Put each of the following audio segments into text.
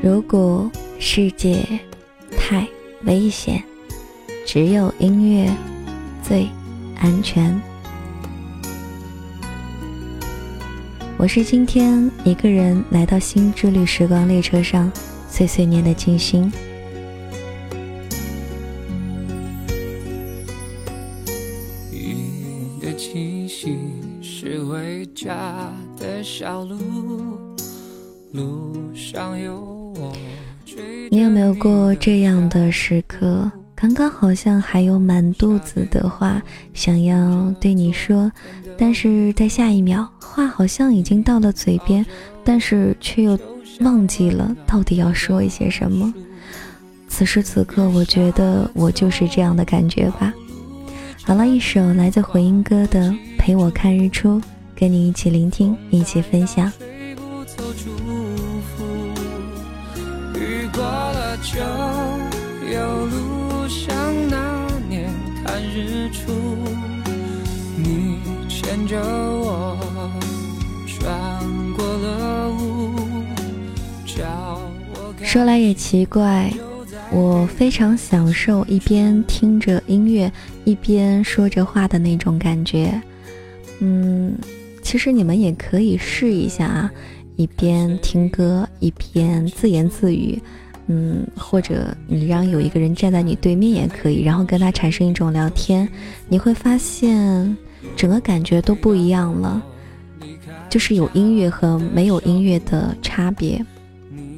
如果世界太危险，只有音乐最安全。我是今天一个人来到新之旅时光列车上碎碎念的静心。这样的时刻？刚刚好像还有满肚子的话想要对你说，但是在下一秒，话好像已经到了嘴边，但是却又忘记了到底要说一些什么。此时此刻，我觉得我就是这样的感觉吧。好了，一首来自回音哥的《陪我看日出》，跟你一起聆听，一起分享。日出，你牵着我穿过了雾。说来也奇怪，我非常享受一边听着音乐一边说着话的那种感觉。嗯，其实你们也可以试一下啊，一边听歌一边自言自语。嗯，或者你让有一个人站在你对面也可以，然后跟他产生一种聊天，你会发现整个感觉都不一样了，就是有音乐和没有音乐的差别。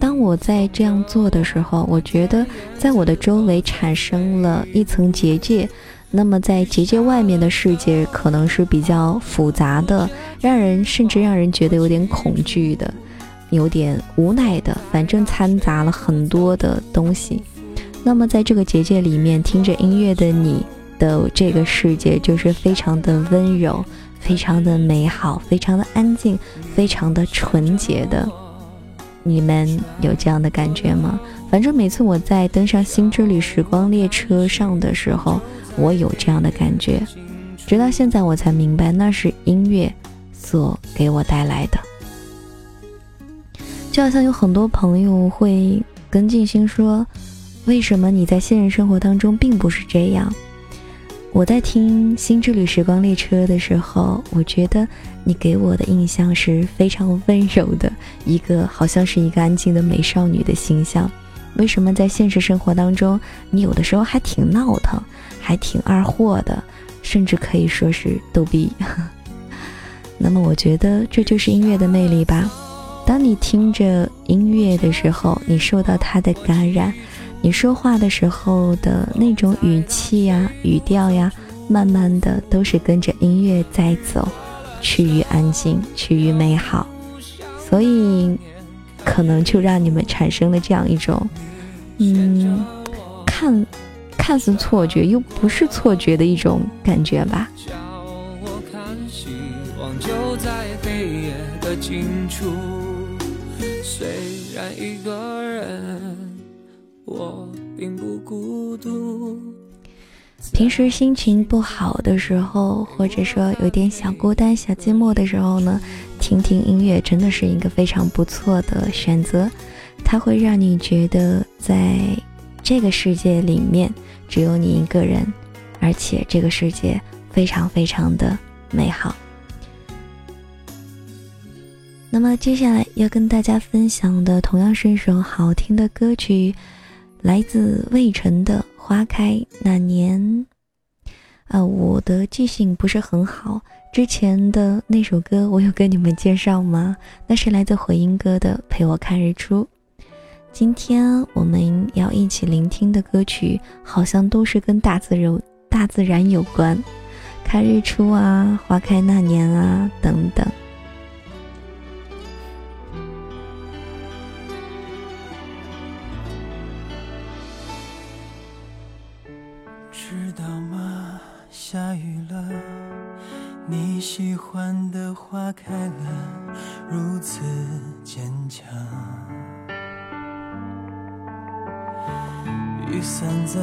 当我在这样做的时候，我觉得在我的周围产生了一层结界，那么在结界外面的世界可能是比较复杂的，让人甚至让人觉得有点恐惧的。有点无奈的，反正掺杂了很多的东西。那么，在这个结界里面听着音乐的你的这个世界，就是非常的温柔，非常的美好，非常的安静，非常的纯洁的。你们有这样的感觉吗？反正每次我在登上新之旅时光列车上的时候，我有这样的感觉。直到现在，我才明白那是音乐所给我带来的。就好像有很多朋友会跟静心说：“为什么你在现实生活当中并不是这样？”我在听《新之旅时光列车》的时候，我觉得你给我的印象是非常温柔的，一个好像是一个安静的美少女的形象。为什么在现实生活当中，你有的时候还挺闹腾，还挺二货的，甚至可以说是逗逼？那么，我觉得这就是音乐的魅力吧。当你听着音乐的时候，你受到它的感染，你说话的时候的那种语气呀、语调呀，慢慢的都是跟着音乐在走，趋于安静，趋于美好，所以可能就让你们产生了这样一种，嗯，看看似错觉又不是错觉的一种感觉吧。虽然一个人，我并不孤独。平时心情不好的时候，或者说有点小孤单、小寂寞的时候呢，听听音乐真的是一个非常不错的选择。它会让你觉得在这个世界里面只有你一个人，而且这个世界非常非常的美好。那么接下来要跟大家分享的同样是一首好听的歌曲，来自魏晨的《花开那年》。啊，我的记性不是很好，之前的那首歌我有跟你们介绍吗？那是来自回音哥的《陪我看日出》。今天我们要一起聆听的歌曲，好像都是跟大自然、大自然有关，看日出啊，花开那年啊，等等。知道吗下雨了，你喜欢的花开了，如此坚强。雨伞在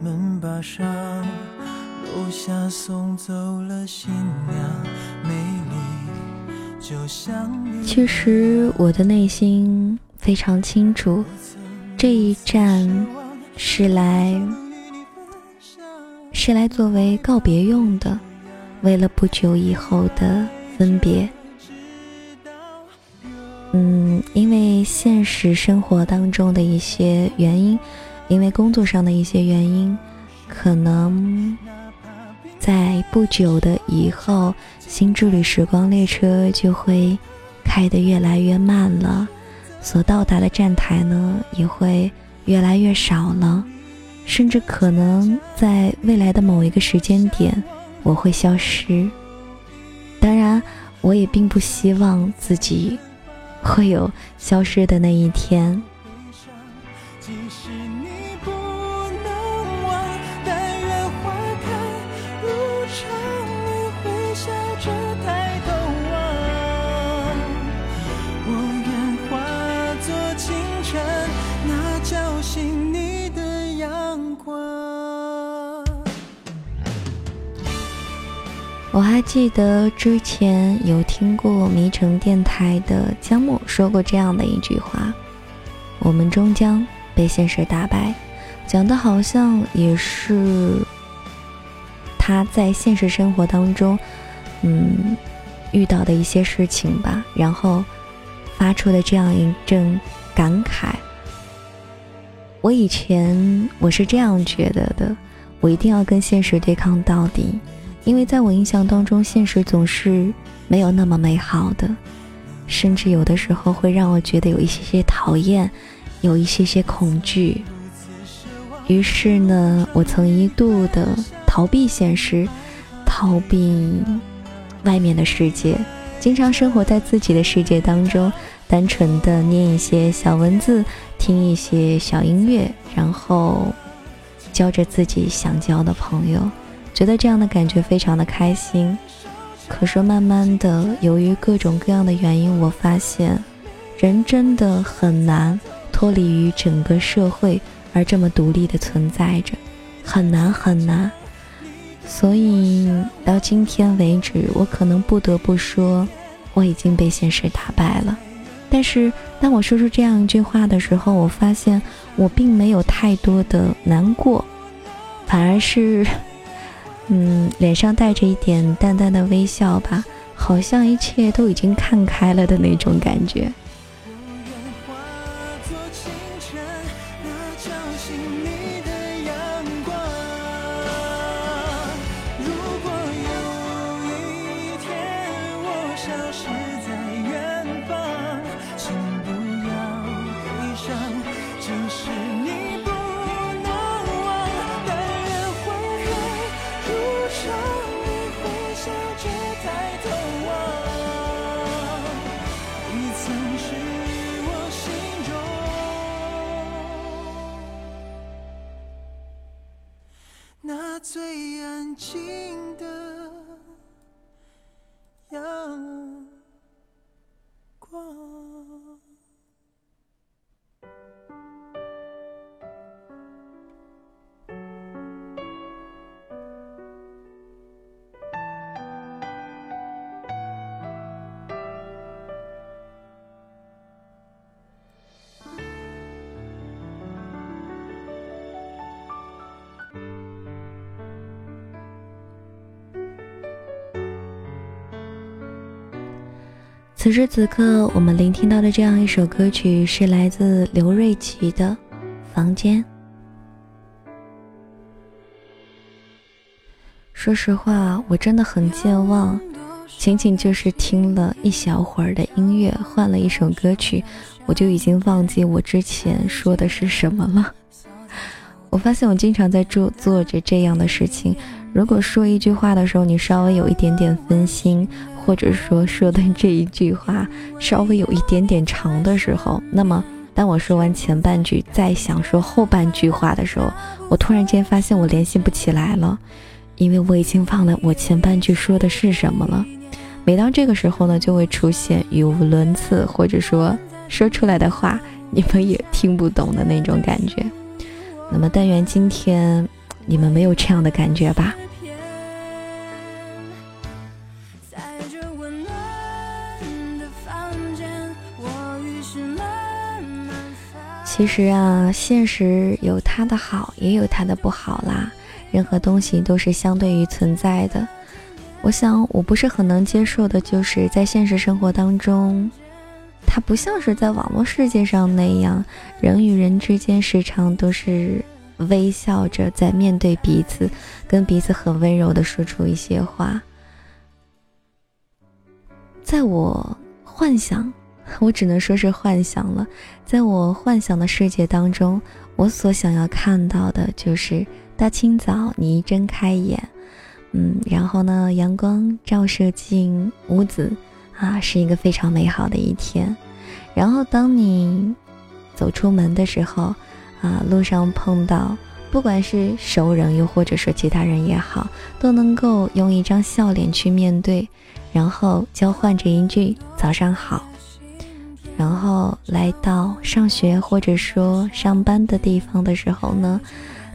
门把上，楼下送走了新娘，美丽就像其实我的内心非常清楚，这一站是来是来作为告别用的，为了不久以后的分别。嗯，因为现实生活当中的一些原因，因为工作上的一些原因，可能在不久的以后，新之旅时光列车就会开得越来越慢了，所到达的站台呢也会越来越少了，甚至可能在未来的某一个时间点，我会消失。当然，我也并不希望自己。会有消失的那一天。花开如常，你微笑着抬我还记得之前有听过迷城电台的江木说过这样的一句话：“我们终将被现实打败。”讲的好像也是他在现实生活当中，嗯，遇到的一些事情吧，然后发出的这样一阵感慨。我以前我是这样觉得的，我一定要跟现实对抗到底。因为在我印象当中，现实总是没有那么美好的，甚至有的时候会让我觉得有一些些讨厌，有一些些恐惧。于是呢，我曾一度的逃避现实，逃避外面的世界，经常生活在自己的世界当中，单纯的念一些小文字，听一些小音乐，然后交着自己想交的朋友。觉得这样的感觉非常的开心，可是慢慢的，由于各种各样的原因，我发现，人真的很难脱离于整个社会而这么独立的存在着，很难很难。所以到今天为止，我可能不得不说，我已经被现实打败了。但是当我说出这样一句话的时候，我发现我并没有太多的难过，反而是。嗯，脸上带着一点淡淡的微笑吧，好像一切都已经看开了的那种感觉。此时此刻，我们聆听到的这样一首歌曲是来自刘瑞琦的《房间》。说实话，我真的很健忘，仅仅就是听了一小会儿的音乐，换了一首歌曲，我就已经忘记我之前说的是什么了。我发现我经常在做做着这样的事情。如果说一句话的时候，你稍微有一点点分心。或者说说的这一句话稍微有一点点长的时候，那么当我说完前半句，再想说后半句话的时候，我突然间发现我联系不起来了，因为我已经忘了我前半句说的是什么了。每当这个时候呢，就会出现语无伦次，或者说说出来的话你们也听不懂的那种感觉。那么但愿今天你们没有这样的感觉吧。其实啊，现实有它的好，也有它的不好啦。任何东西都是相对于存在的。我想，我不是很能接受的，就是在现实生活当中，它不像是在网络世界上那样，人与人之间时常都是微笑着在面对彼此，跟彼此很温柔的说出一些话。在我幻想。我只能说是幻想了，在我幻想的世界当中，我所想要看到的就是大清早你一睁开眼，嗯，然后呢，阳光照射进屋子，啊，是一个非常美好的一天。然后当你走出门的时候，啊，路上碰到不管是熟人又或者说其他人也好，都能够用一张笑脸去面对，然后交换着一句早上好。然后来到上学或者说上班的地方的时候呢，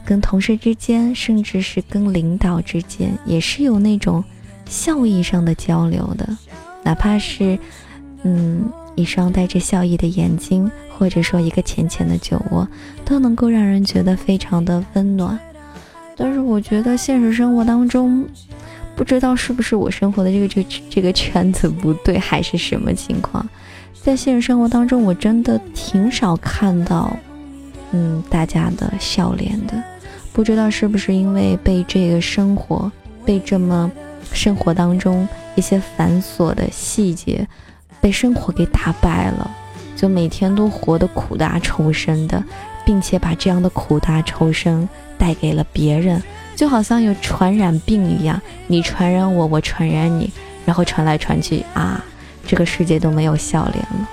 跟同事之间，甚至是跟领导之间，也是有那种笑意上的交流的，哪怕是嗯一双带着笑意的眼睛，或者说一个浅浅的酒窝，都能够让人觉得非常的温暖。但是我觉得现实生活当中，不知道是不是我生活的这个这这个圈子不对，还是什么情况。在现实生活当中，我真的挺少看到，嗯，大家的笑脸的。不知道是不是因为被这个生活，被这么生活当中一些繁琐的细节，被生活给打败了，就每天都活得苦大仇深的，并且把这样的苦大仇深带给了别人，就好像有传染病一样，你传染我，我传染你，然后传来传去啊。这个世界都没有笑脸了，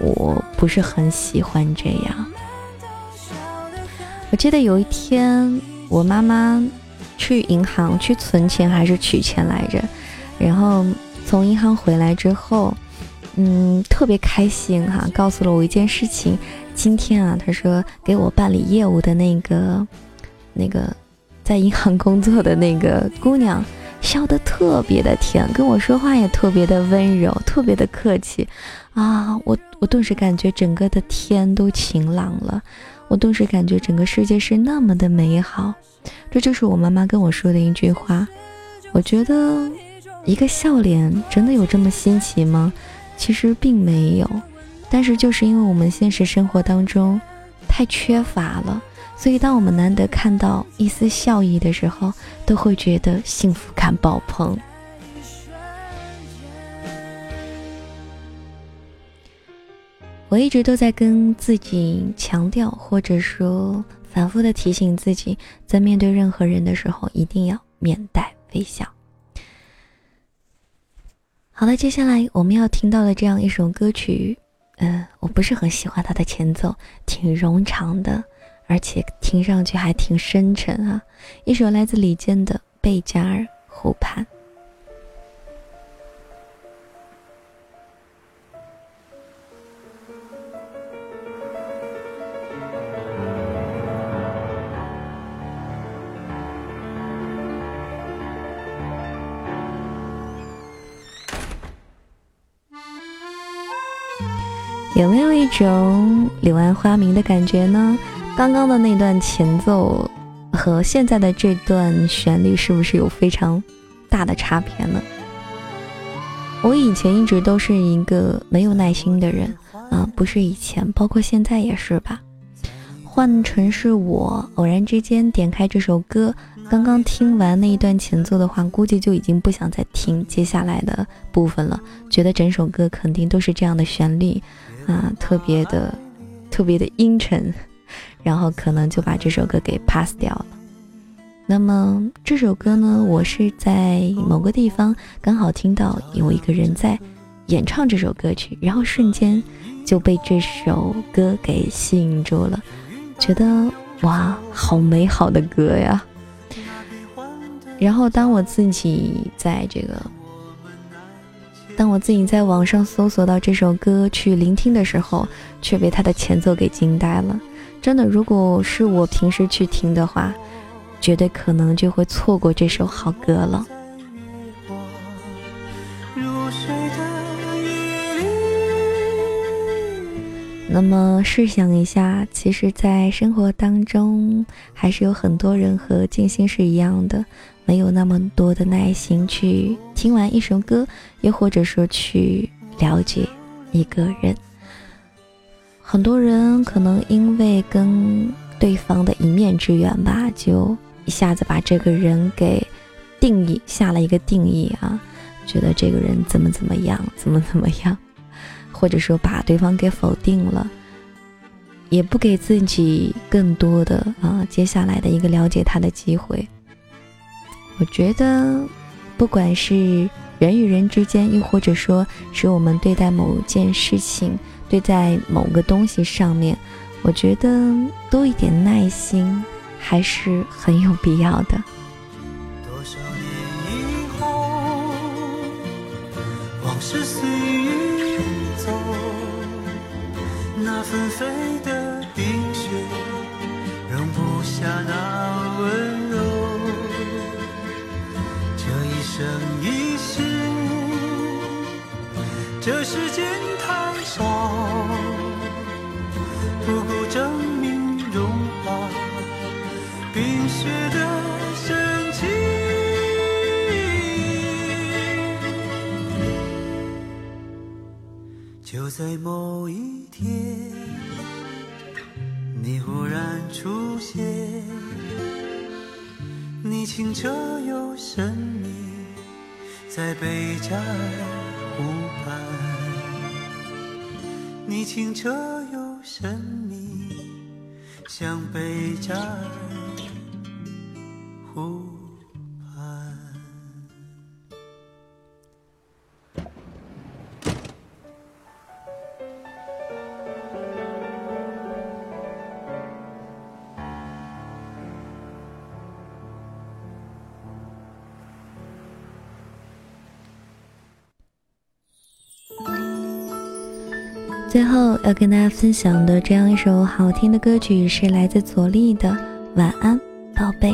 我不是很喜欢这样。我记得有一天，我妈妈去银行去存钱还是取钱来着，然后从银行回来之后，嗯，特别开心哈，告诉了我一件事情。今天啊，她说给我办理业务的那个那个在银行工作的那个姑娘。笑得特别的甜，跟我说话也特别的温柔，特别的客气，啊，我我顿时感觉整个的天都晴朗了，我顿时感觉整个世界是那么的美好，这就是我妈妈跟我说的一句话。我觉得一个笑脸真的有这么新奇吗？其实并没有，但是就是因为我们现实生活当中太缺乏了。所以，当我们难得看到一丝笑意的时候，都会觉得幸福感爆棚。我一直都在跟自己强调，或者说反复的提醒自己，在面对任何人的时候，一定要面带微笑。好了，接下来我们要听到的这样一首歌曲，嗯，我不是很喜欢它的前奏，挺冗长的。而且听上去还挺深沉啊！一首来自李健的《贝加尔湖畔》。有没有一种柳暗花明的感觉呢？刚刚的那段前奏和现在的这段旋律是不是有非常大的差别呢？我以前一直都是一个没有耐心的人啊，不是以前，包括现在也是吧。换成是我偶然之间点开这首歌，刚刚听完那一段前奏的话，估计就已经不想再听接下来的部分了，觉得整首歌肯定都是这样的旋律啊，特别的特别的阴沉。然后可能就把这首歌给 pass 掉了。那么这首歌呢，我是在某个地方刚好听到有一个人在演唱这首歌曲，然后瞬间就被这首歌给吸引住了，觉得哇，好美好的歌呀！然后当我自己在这个，当我自己在网上搜索到这首歌去聆听的时候，却被它的前奏给惊呆了。真的，如果是我平时去听的话，绝对可能就会错过这首好歌了。那么试想一下，其实，在生活当中，还是有很多人和静心是一样的，没有那么多的耐心去听完一首歌，又或者说去了解一个人。很多人可能因为跟对方的一面之缘吧，就一下子把这个人给定义下了一个定义啊，觉得这个人怎么怎么样，怎么怎么样。或者说把对方给否定了，也不给自己更多的啊接下来的一个了解他的机会。我觉得，不管是人与人之间，又或者说是我们对待某件事情、对在某个东西上面，我觉得多一点耐心还是很有必要的。多少年以后，往事随云走，那纷飞的冰雪，容不下那温柔。这一生一世，这世间就在某一天。你忽然出现，你清澈又神秘，在贝加尔湖畔。你清澈又神秘，像贝加尔最后要跟大家分享的这样一首好听的歌曲，是来自左立的《晚安，宝贝》。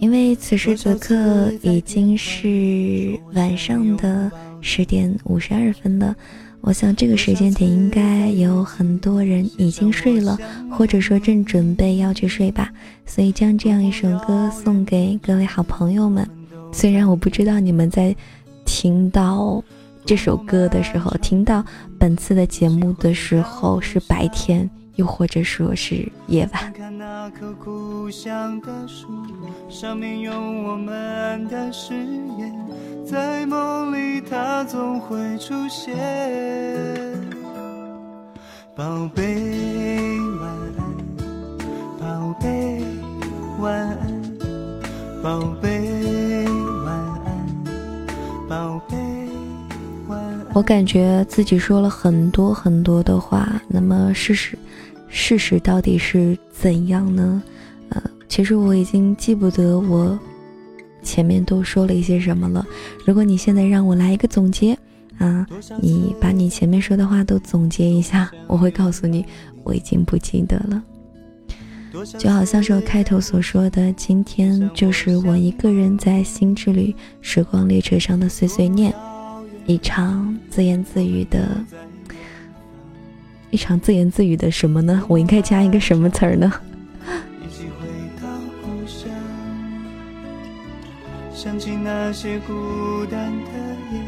因为此时此刻已经是晚上的十点五十二分了，我想这个时间点应该有很多人已经睡了，或者说正准备要去睡吧。所以将这样一首歌送给各位好朋友们。虽然我不知道你们在。听到这首歌的时候，听到本次的节目的时候是白天，又或者说是夜晚。看那棵故乡的树，上面有我们的誓言，在梦里它总会出现。宝贝晚安，宝贝晚安，宝贝。我感觉自己说了很多很多的话，那么事实，事实到底是怎样呢？呃，其实我已经记不得我前面都说了一些什么了。如果你现在让我来一个总结啊，你把你前面说的话都总结一下，我会告诉你我已经不记得了。就好像是我开头所说的，今天就是我一个人在新之旅时光列车上的碎碎念。一场自言自语的，一场自言自语的什么呢？我应该加一个什么词儿呢？想起那些孤单的夜，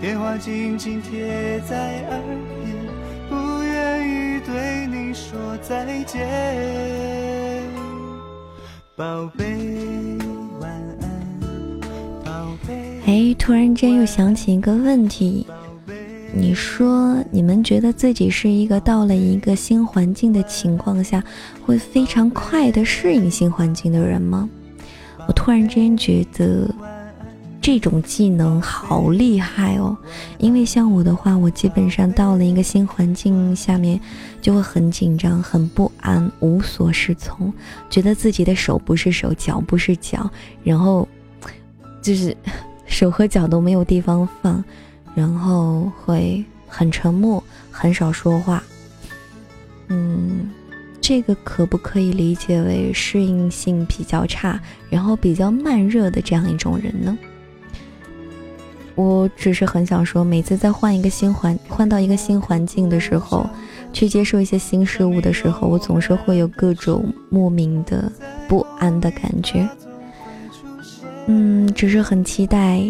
电话紧紧贴在耳边，不愿意对你说再见，宝贝。哎，突然间又想起一个问题，你说你们觉得自己是一个到了一个新环境的情况下，会非常快的适应新环境的人吗？我突然间觉得这种技能好厉害哦，因为像我的话，我基本上到了一个新环境下面，就会很紧张、很不安、无所适从，觉得自己的手不是手，脚不是脚，然后就是。手和脚都没有地方放，然后会很沉默，很少说话。嗯，这个可不可以理解为适应性比较差，然后比较慢热的这样一种人呢？我只是很想说，每次在换一个新环，换到一个新环境的时候，去接受一些新事物的时候，我总是会有各种莫名的不安的感觉。嗯，只是很期待，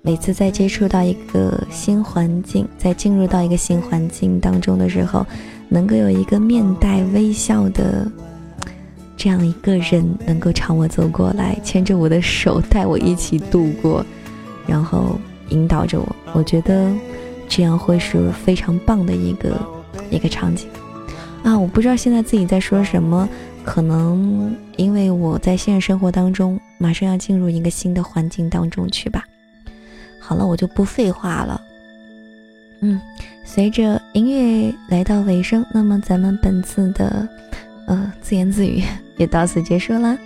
每次在接触到一个新环境，在进入到一个新环境当中的时候，能够有一个面带微笑的这样一个人，能够朝我走过来，牵着我的手，带我一起度过。然后引导着我，我觉得这样会是非常棒的一个一个场景啊！我不知道现在自己在说什么，可能因为我在现实生活当中马上要进入一个新的环境当中去吧。好了，我就不废话了。嗯，随着音乐来到尾声，那么咱们本次的呃自言自语也到此结束啦。